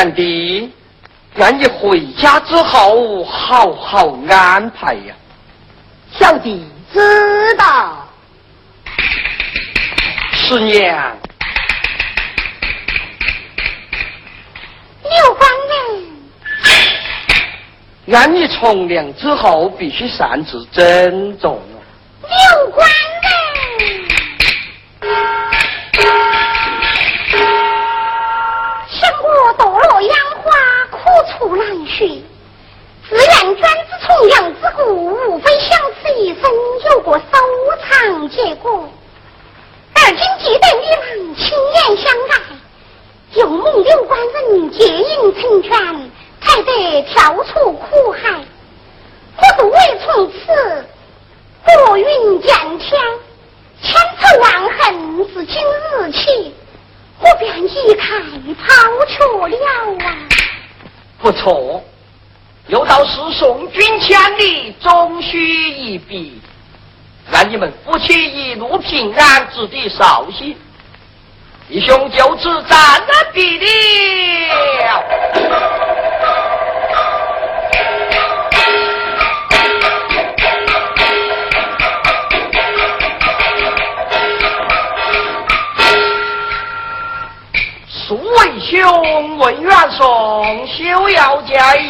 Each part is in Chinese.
贤弟，愿你回家之后好好安排呀，小弟知道。师娘。刘邦人？愿你从良之后必须善自珍重。其一路平安，子弟绍兴，义兄就此暂了毕了。苏为兄问元宋，休要介意。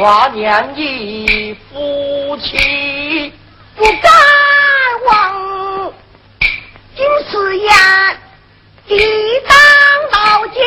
华年一夫妻，不敢忘，今是言地当牢记。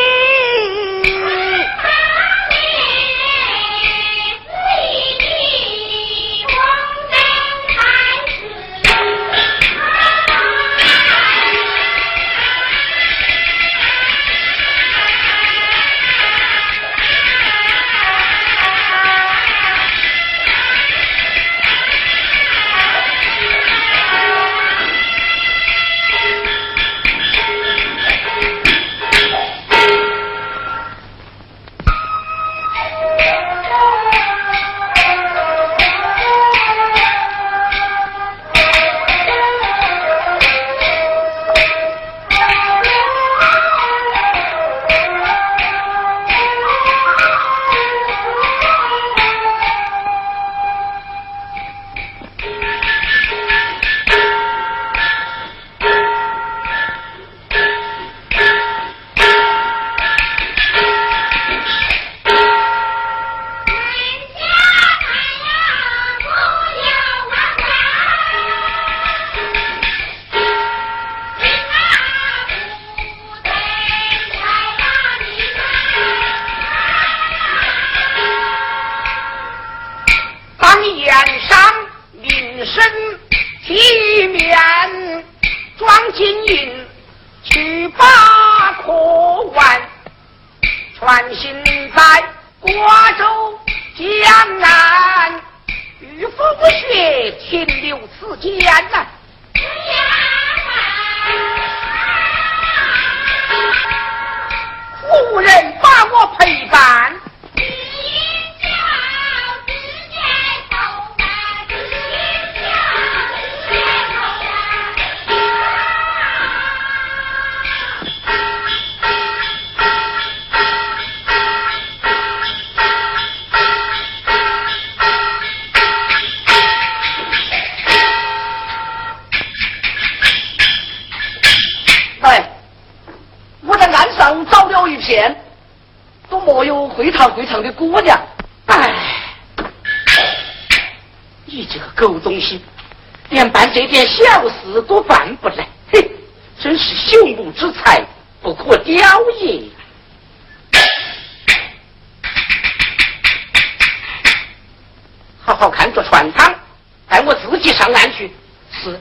好看着船舱，带我自己上岸去。是。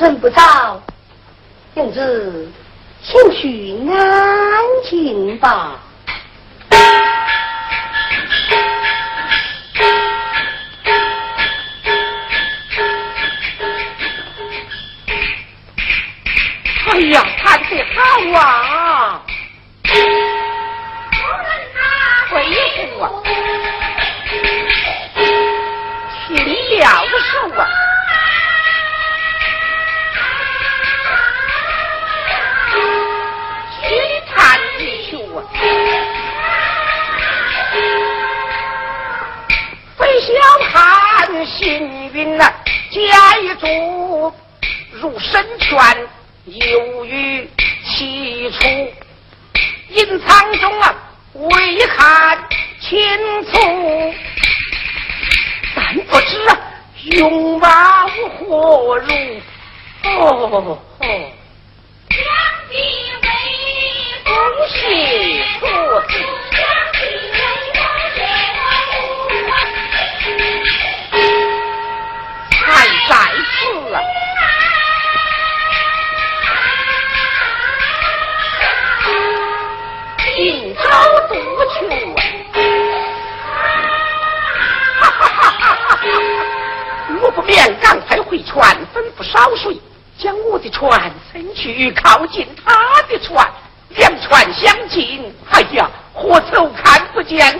认不到，甚子，先去安寝吧。哎呀，看得好啊。全由于其处隐藏中啊未看清楚。但不知啊勇往何如不不不不便赶快回船吩咐烧水将我的船撑去靠近他的船两船相近哎呀何愁看不见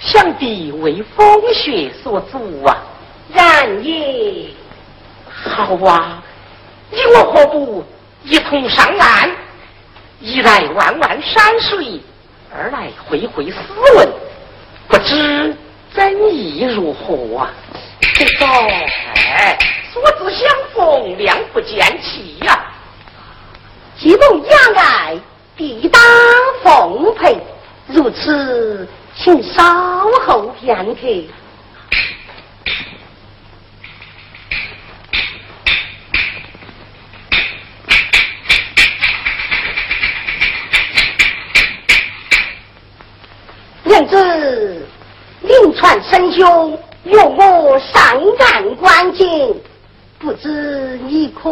想必为风雪所阻啊！然也。好啊，你我何不一同上岸？一来弯弯山水，二来会会斯文，不知怎意如何啊？这道，哎。所自相逢，两不见弃呀。既蒙雅爱，必当奉陪。如此，请稍后片刻。娘子，临川神兄，约我上岸观景。不知你可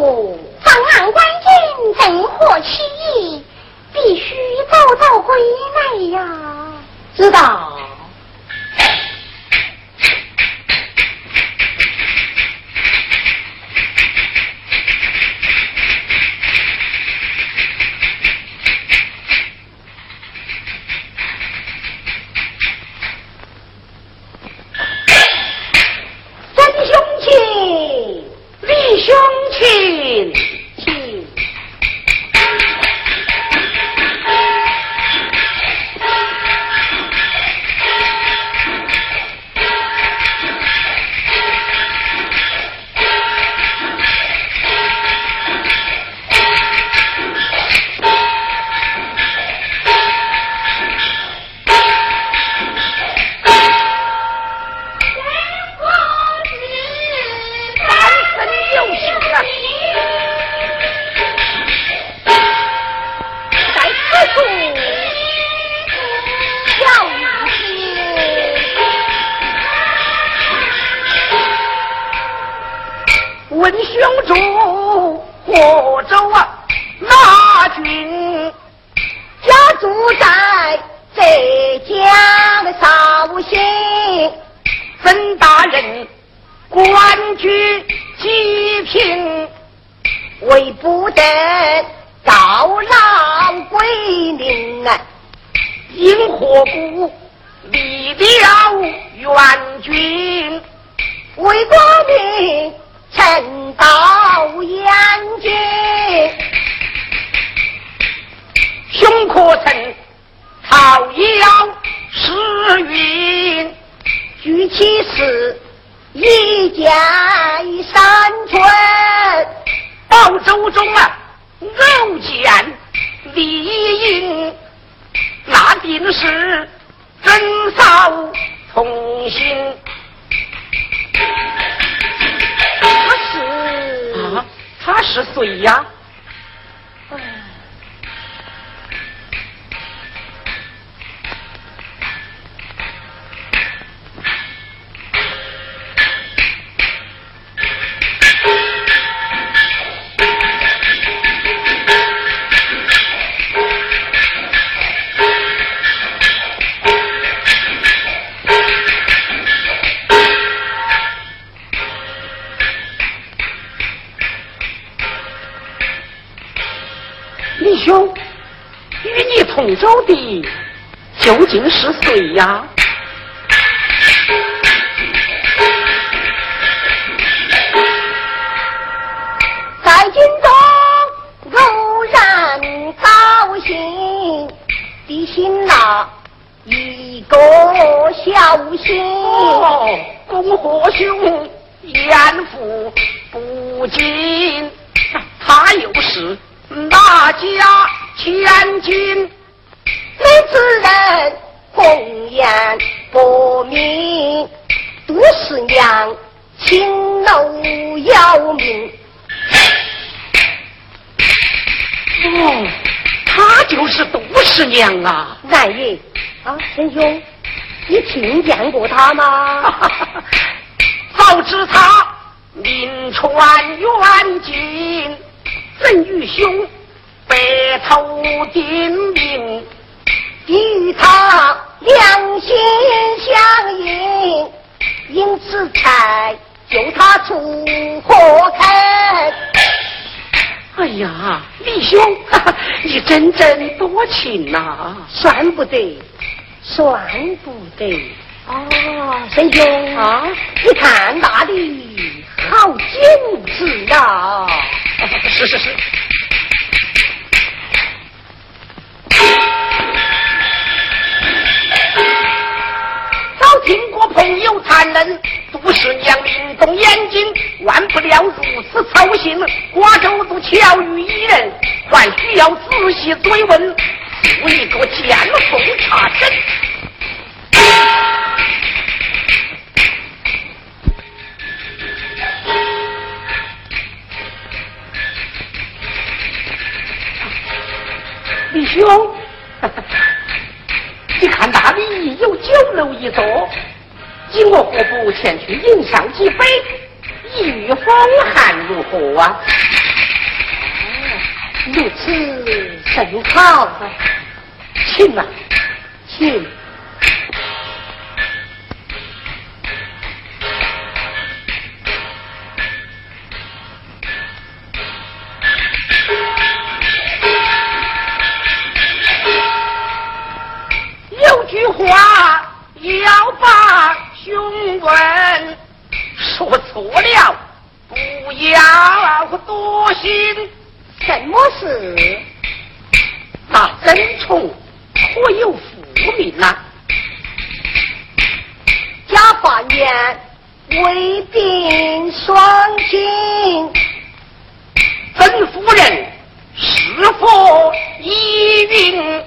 上岸观景，正合其意，必须早早归来呀！知道真凶情，厉凶情。官居济平，为不得告老归宁啊！因何故离了援军？为国民趁到燕京，兄可曾讨要诗云？举起死一家一山村，报周中啊偶见李英，那定是真嫂同心。他是啊，他是谁呀？与你同舟的究竟是谁呀？在军中偶然高兴，的心呐一个小心。哦，恭贺兄艳福不尽，他又是哪家千金？每次人红颜薄命，杜十娘青楼要命。哦，他就是杜十娘啊！然也啊，贤兄，你听见过他吗？早知他名传远近，怎与兄白头定名？与他两心相印，因此才救他出火坑。哎呀，李兄，你真真多情呐、算不得，算不得。哦，贤兄啊，你看那里好精致啊！是是是。听过朋友谈论，杜十娘灵动眼睛，万不了如此操心。瓜州都巧遇一人，还需要仔细追问，做一个见缝插针。李兄，你看那里有酒楼一座，今我何不前去饮上几杯，御风寒如何啊？如此甚好啊，请啊，请。说错了不要多心。什么事？那曾从可有复命呐、假扮言为病双亲，曾夫人是否依允？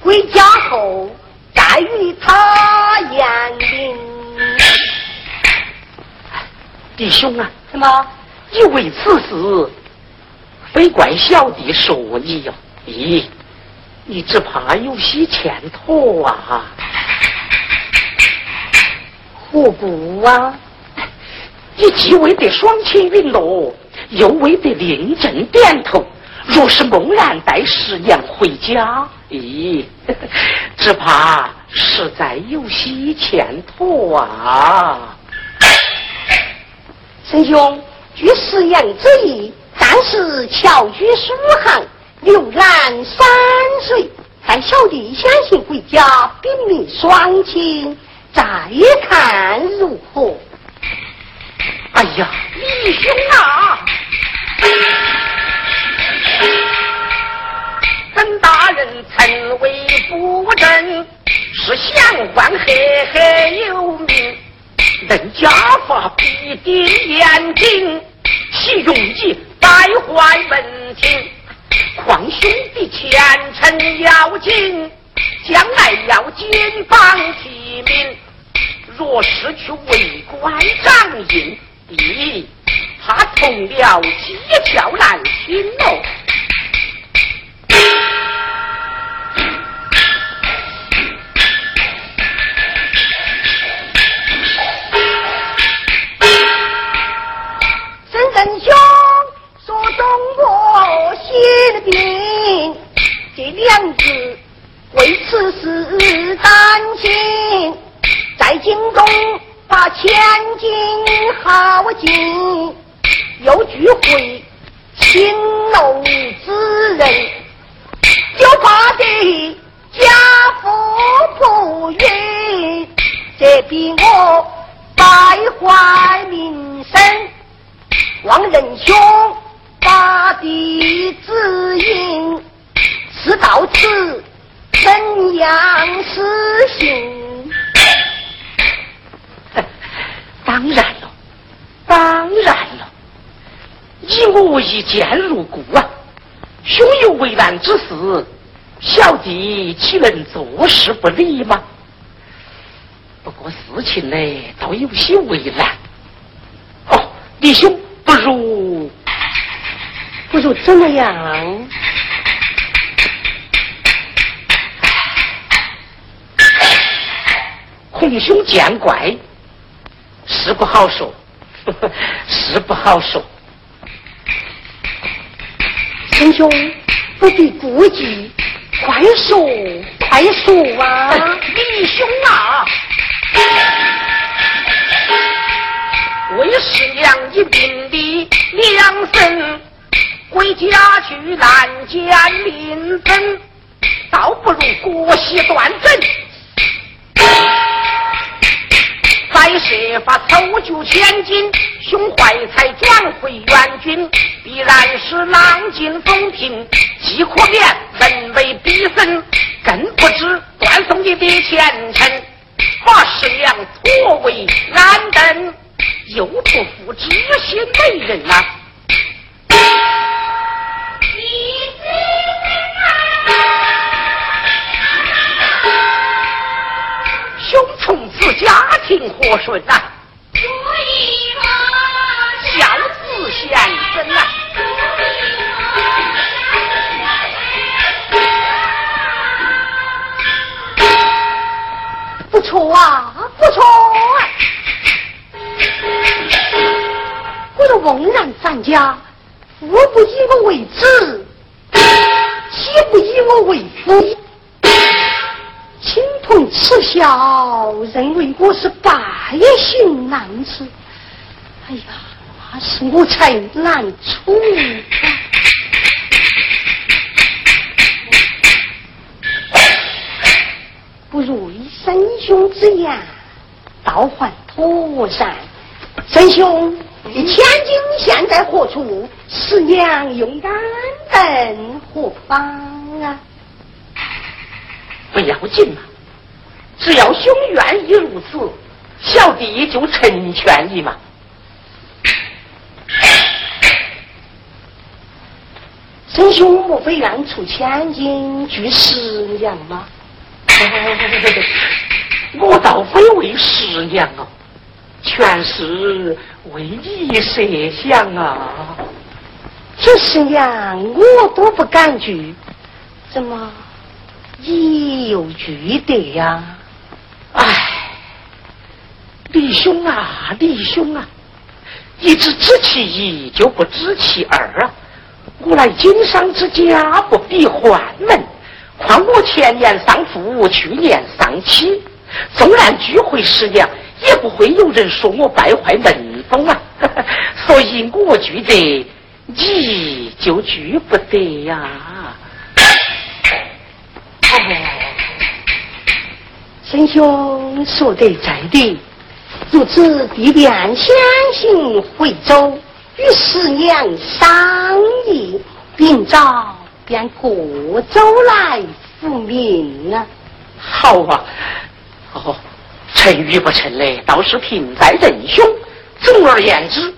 归家后再与他言明。弟兄啊，什么？你为此事，非怪小弟说你哟、咦，你只怕有些欠妥啊！何故啊？你既为得双亲陨落，又为得令朕点头。若是猛然带十娘回家，咦，只怕实在有些欠妥啊！神兄，据十娘之意，暂时侨居苏杭，浏览山水，待小弟先行回家禀明双亲，再看如何。哎呀，李兄啊！本大人曾为夫人，是相官黑黑，法必定严谨，其用计败坏门庭。况兄弟前程要紧，将来要金榜题名。若失去为官掌印，咦，怕从了讥笑难听哦。我心病，这两字为此事担心，在京中把千金耗尽，又聚会青楼之人，就怕得家父不允，这逼我败坏名声。望仁兄把地指引，是到此怎样实行？当然了，当然了，以我一见如故啊！兄有为难之事，小弟岂能坐视不理吗？不过事情呢，倒有些为难。哦，弟兄。不如，不如怎么样？孔兄见怪，是不好说，是不好说。师兄不必顾忌，快说，快说啊！李兄啊！为师娘一病的两身，回家去难见临分，倒不如国席断正，再设法凑救千金，胸怀才转回援军，必然是浪尽风平，既可免人为逼身，更不知断送你的前程，把师娘错为安灯。又不负知心美人呐！兄从此家庭和顺呐？孝子贤孙呐？不错啊，不错。我的翁然咱家，我不以我为子，妻不以我为夫，亲朋耻笑，认为我是败行难子。哎呀，那是我才难处。不如以生兄之言，倒还妥善。真兄。你千金现在何处？十娘用安等何方啊？不要紧嘛，只要兄愿意如此，小弟就成全你嘛。真兄莫非愿出千金拒十娘吗？我倒非为十娘啊。全是为你设想啊！这十娘我都不敢去，怎么你又拒得呀？唉，李兄啊，李兄啊，一只知其一，就不知其二啊！我乃经商之家，不必换门。况我前年丧父，去年丧妻，纵然聚会十两，也不会有人说我败坏门风啊！所以我拒得你就聚不得呀。哦，沈兄说得在理。如此，必便先行回州，与师娘商议，明早便过州来复命啊！好啊，哦，成与不成嘞，倒是凭在仁兄。总而言之，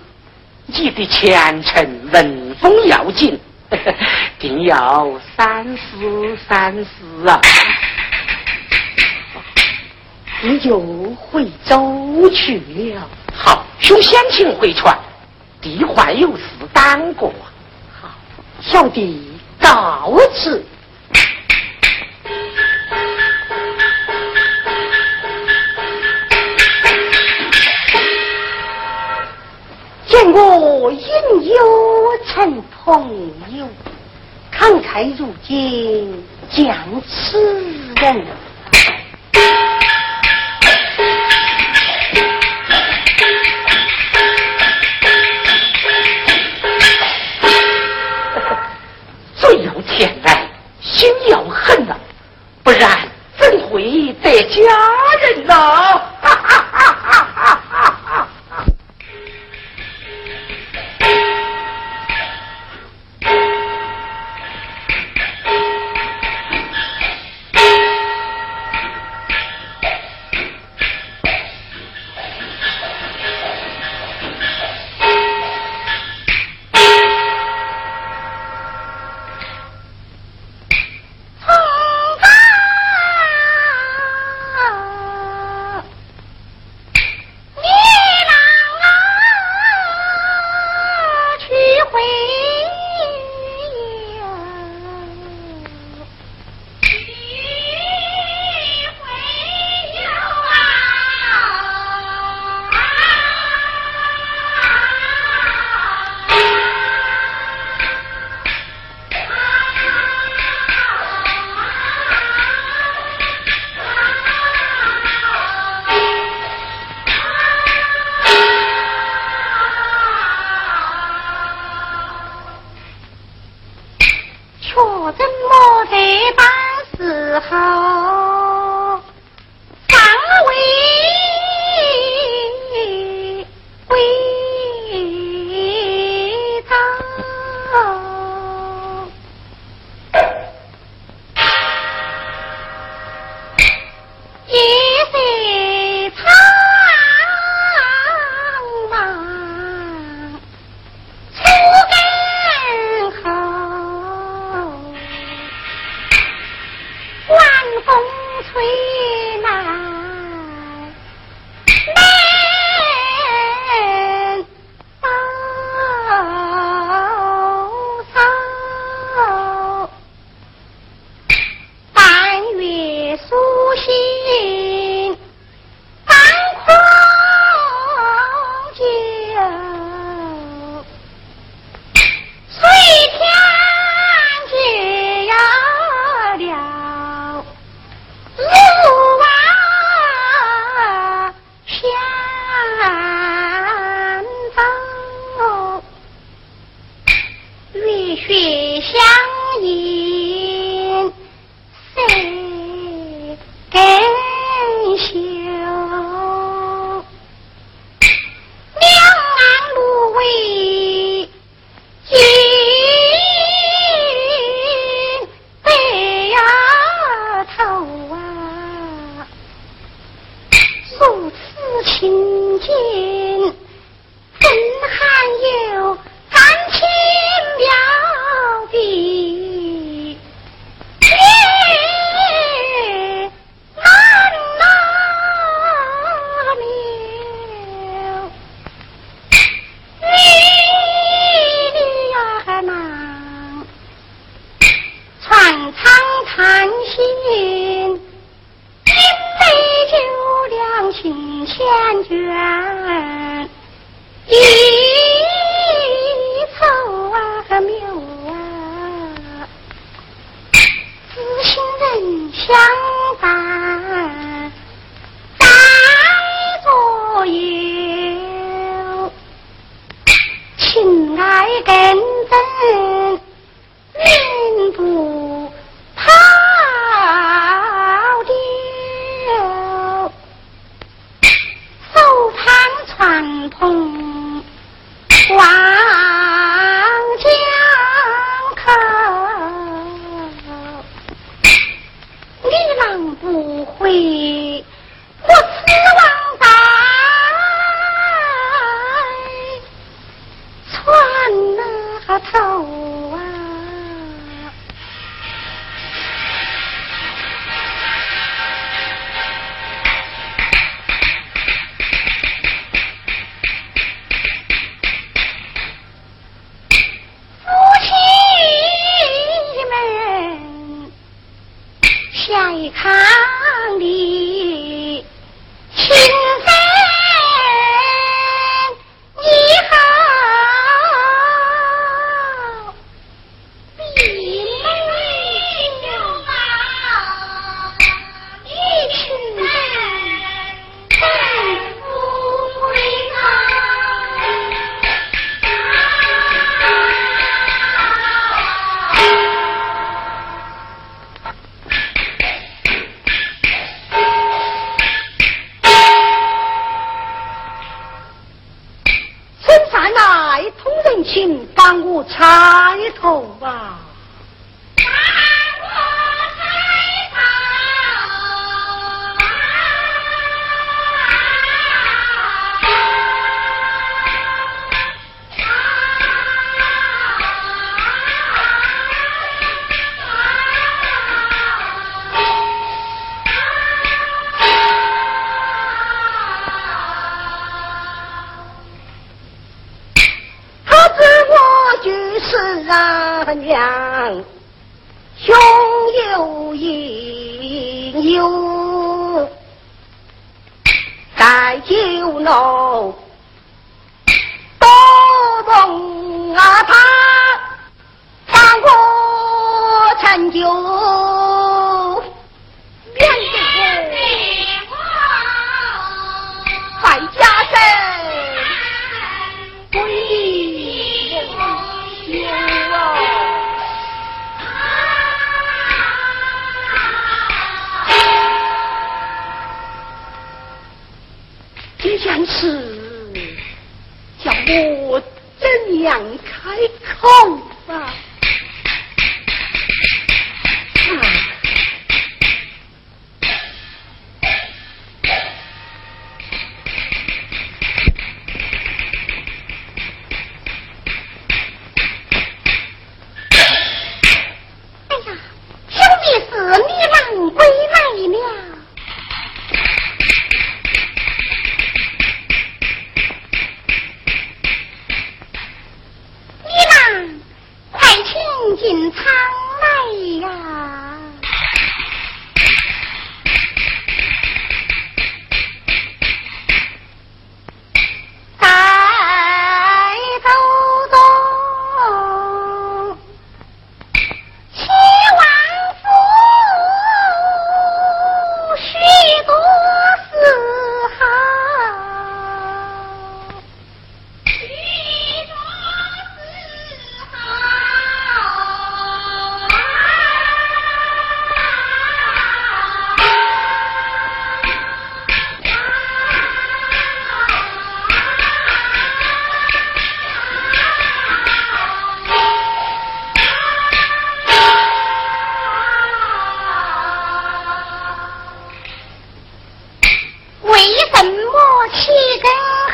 你的前程文风要紧，定要三思三思啊！你就回州去了。好，兄先请回船，弟还有事耽搁。好，小弟告辞。我应有成朋友，慷慨如今将此人。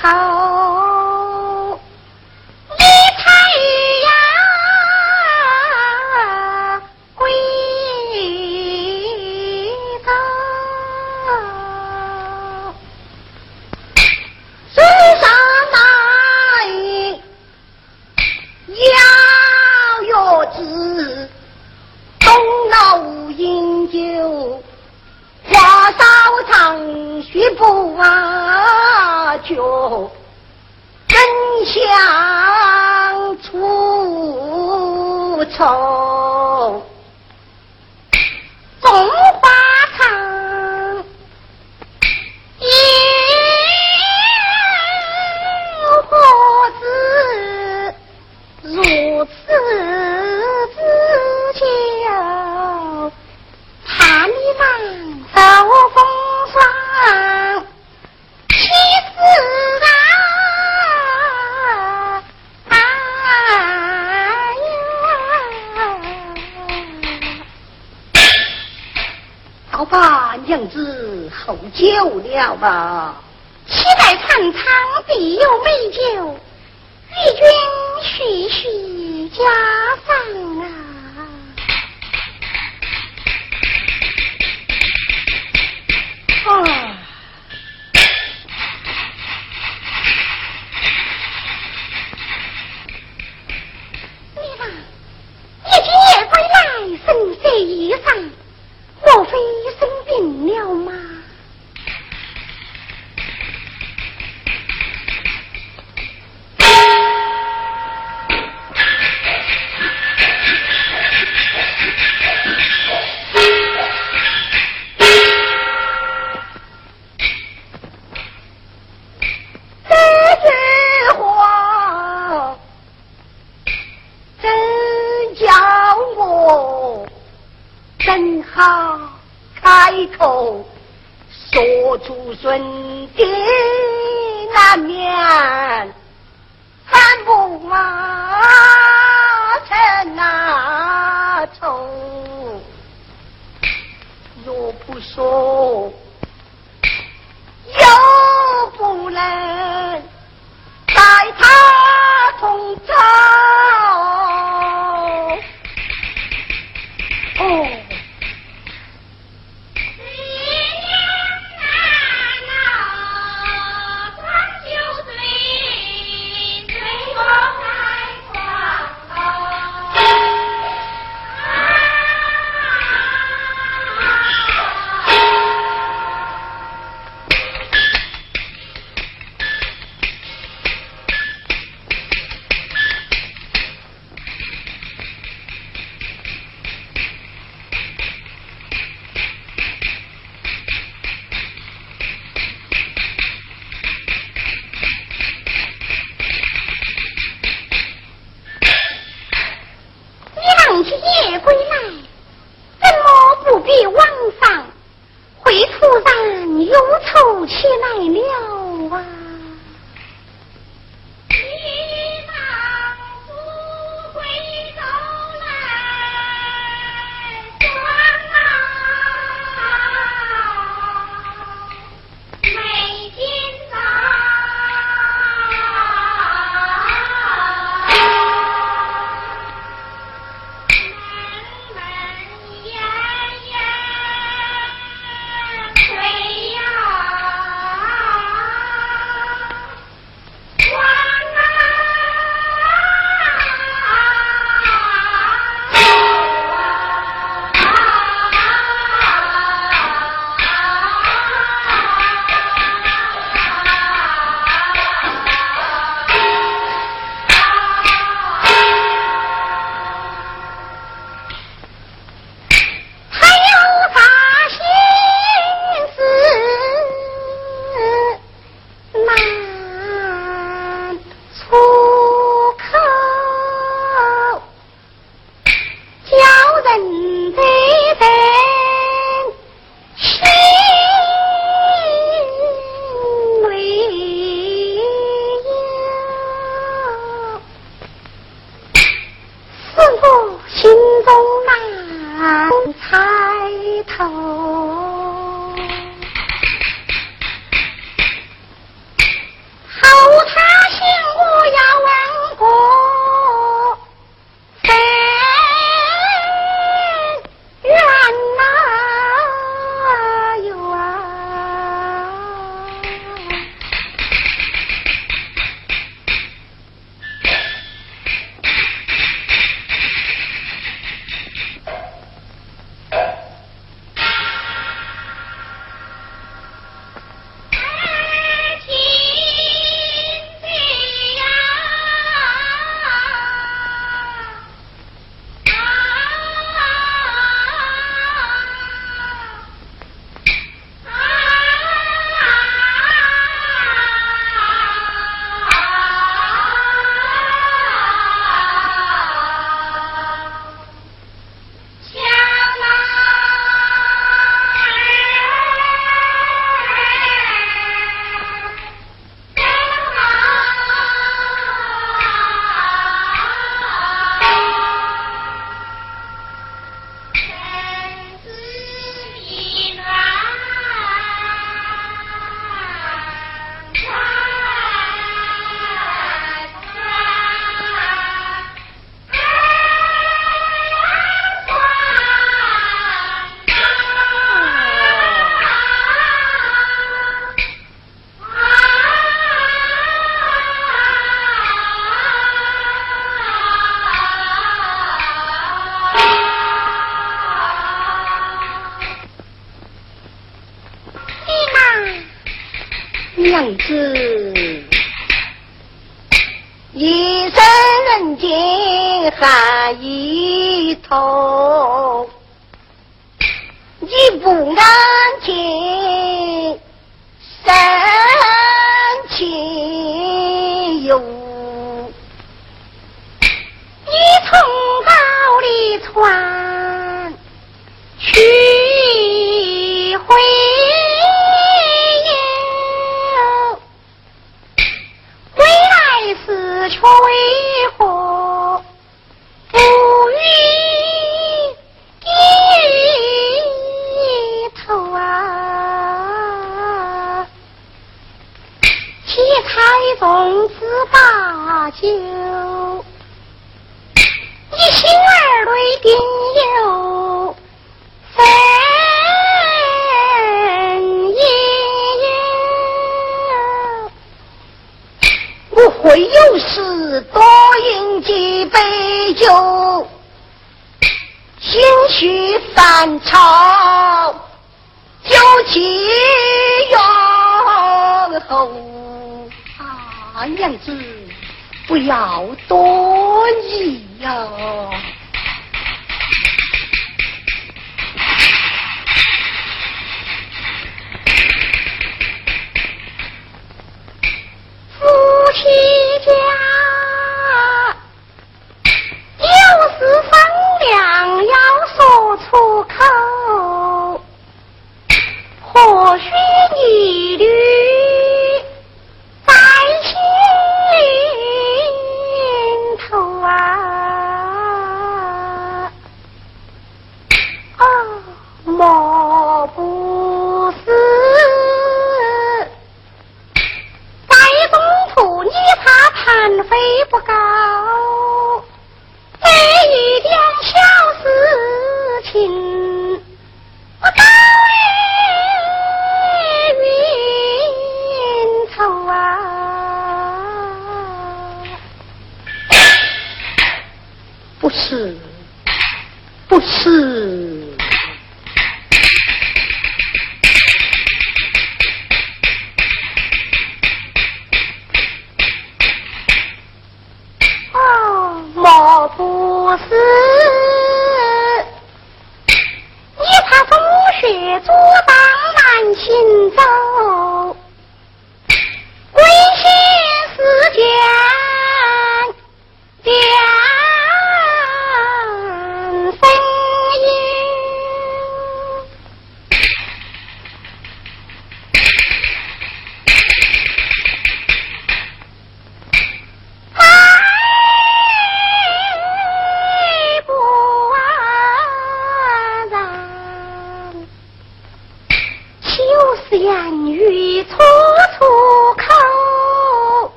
好。了吧？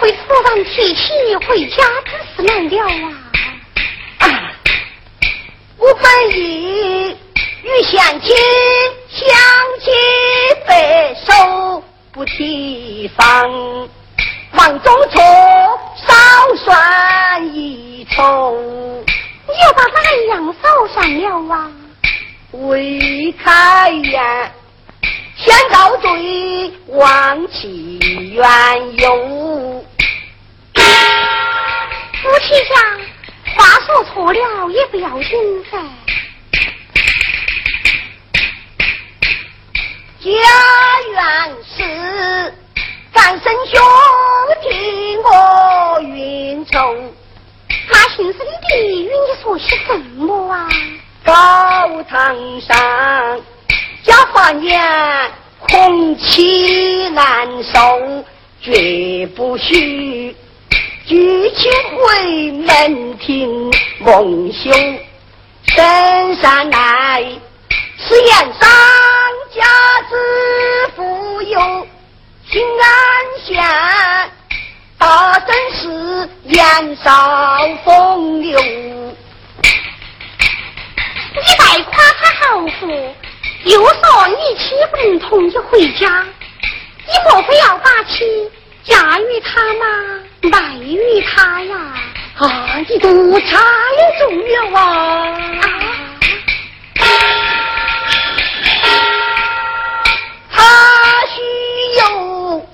会突然提起回家之事难料啊？啊，我本意与相亲相亲白首不提防，忙中错少算一筹，你又把哪样少算了啊？未开言，先告罪忘其缘由。夫妻家话说错了也不要紧噻。家园事，咱生兄弟我运筹。那姓孙的与你说些什么啊？高堂上，家饭言空气难受，绝不许举起回门庭蒙羞。深山来，是言上家之富有，平安县大真是年少风流。你再夸他豪富，又说你妻不能同意回家，你莫非要把妻嫁与他吗？卖与他呀？啊，你都猜中了啊！啊他须有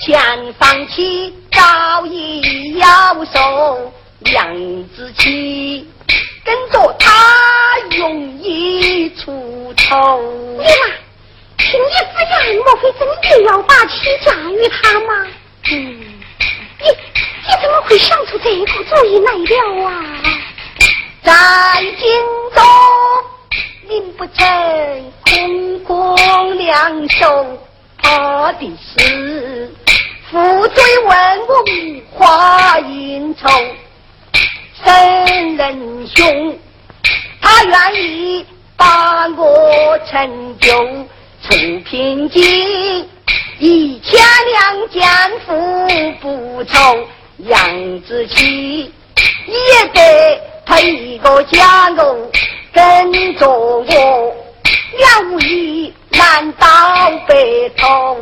前方妻，早已要收娘子妻，跟着他容易出头。你嘛，听你之言，莫非真的要把妻嫁与他吗？嗯，你你怎么会想出这个主意来了啊？在京东，您不曾空空两手，怕的是负罪问我无话应酬。生人兄，他愿意把我成就出平津，一千两奸夫不愁，杨子琪也得配一个家奴跟着我，两无疑难倒白头。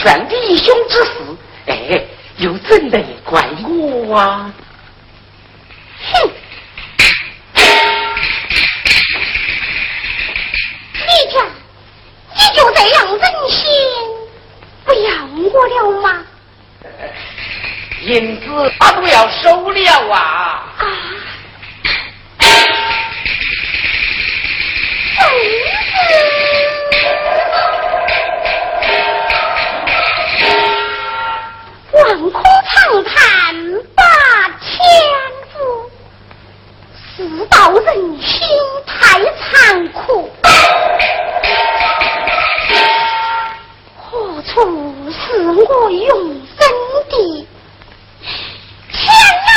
全弟兄之事，哎，又怎能怪我啊？哼！你家，你就这样忍心不要我了吗？银子他都要收了啊！啊！万空长叹把天福，世道人心太残酷。何处是我永生的天哪？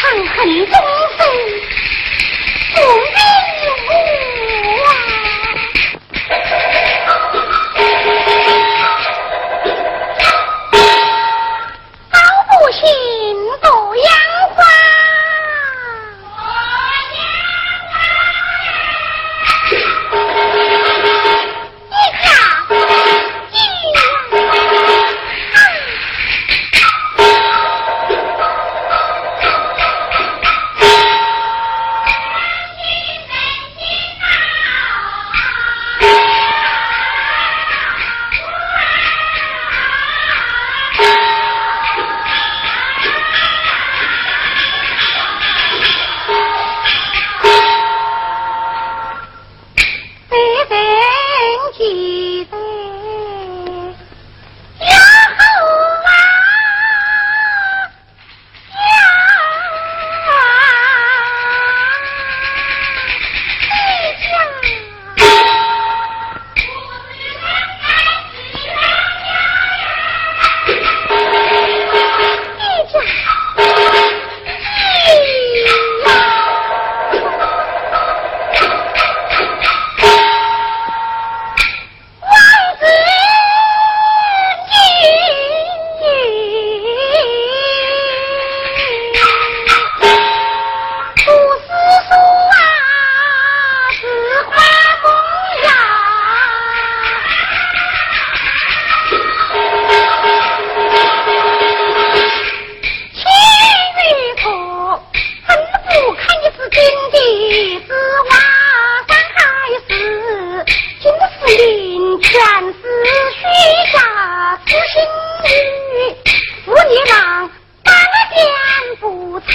长恨终生全是虚假私心欲，妇女郎，半点不差。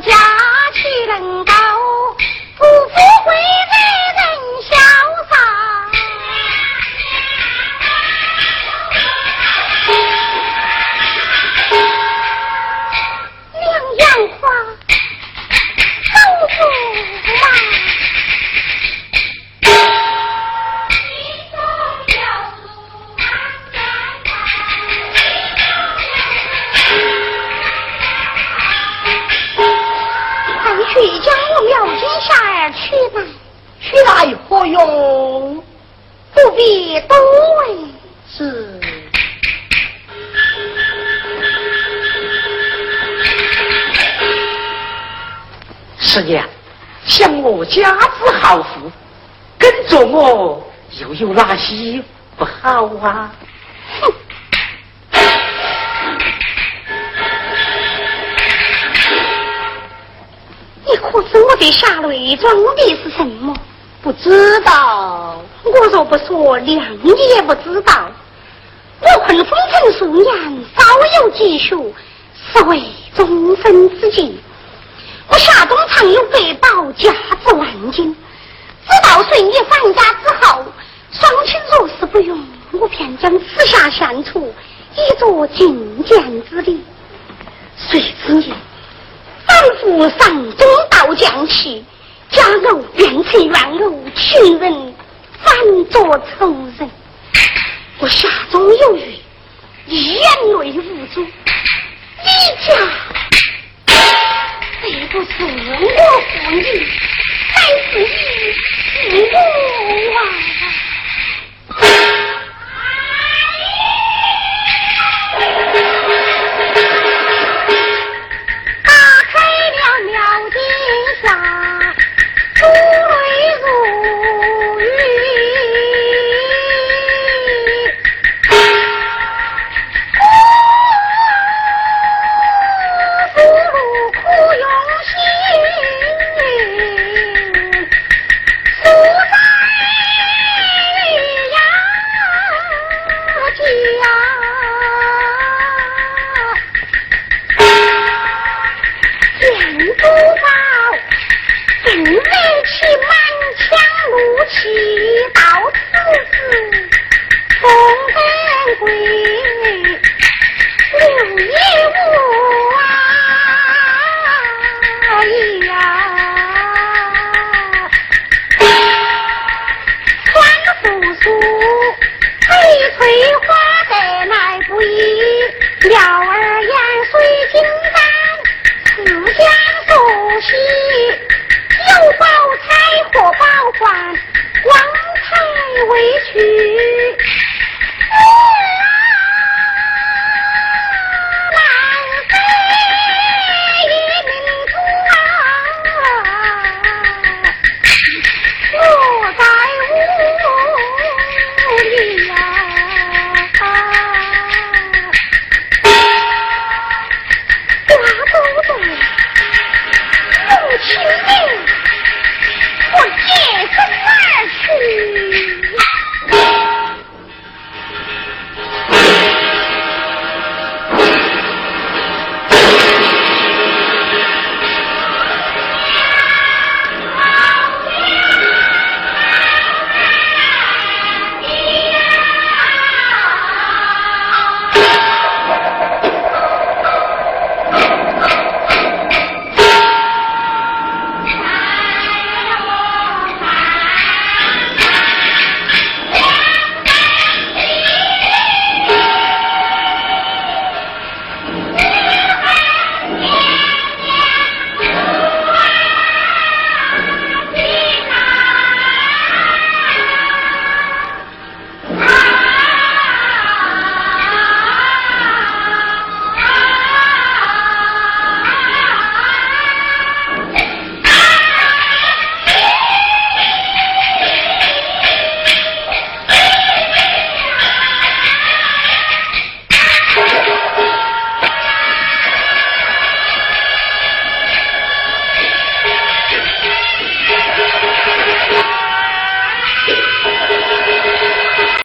家。有哪些不好啊？哼！你可知我这下内装的是什么？不知道。我若不说，娘你也不知道。我困风尘数年，稍有积蓄，是为终身之计。我夏中藏有百宝，价值万金。直到随你返家之后，双亲若是不用，我便将此下献出，以作进谏之礼。谁知你反复上中道将起，家偶变成怨偶，情人反作仇人。我下中有余，眼泪无主，你家。这不是我负你，还是你负我啊！去。